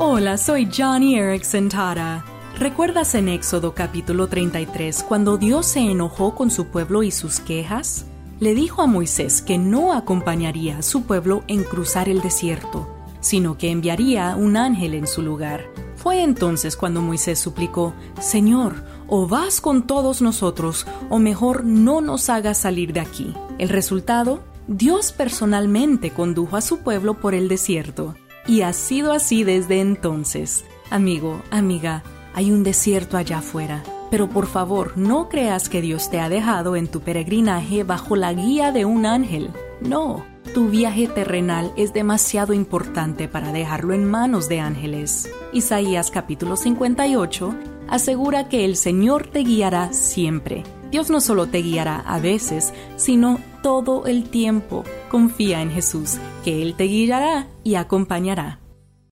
Hola, soy Johnny Erickson Tara. ¿Recuerdas en Éxodo capítulo 33 cuando Dios se enojó con su pueblo y sus quejas? Le dijo a Moisés que no acompañaría a su pueblo en cruzar el desierto, sino que enviaría un ángel en su lugar. Fue entonces cuando Moisés suplicó, Señor, o vas con todos nosotros, o mejor no nos hagas salir de aquí. El resultado, Dios personalmente condujo a su pueblo por el desierto. Y ha sido así desde entonces. Amigo, amiga, hay un desierto allá afuera. Pero por favor, no creas que Dios te ha dejado en tu peregrinaje bajo la guía de un ángel. No, tu viaje terrenal es demasiado importante para dejarlo en manos de ángeles. Isaías capítulo 58 asegura que el Señor te guiará siempre. Dios no solo te guiará a veces, sino todo el tiempo. Confía en Jesús, que Él te guiará y acompañará.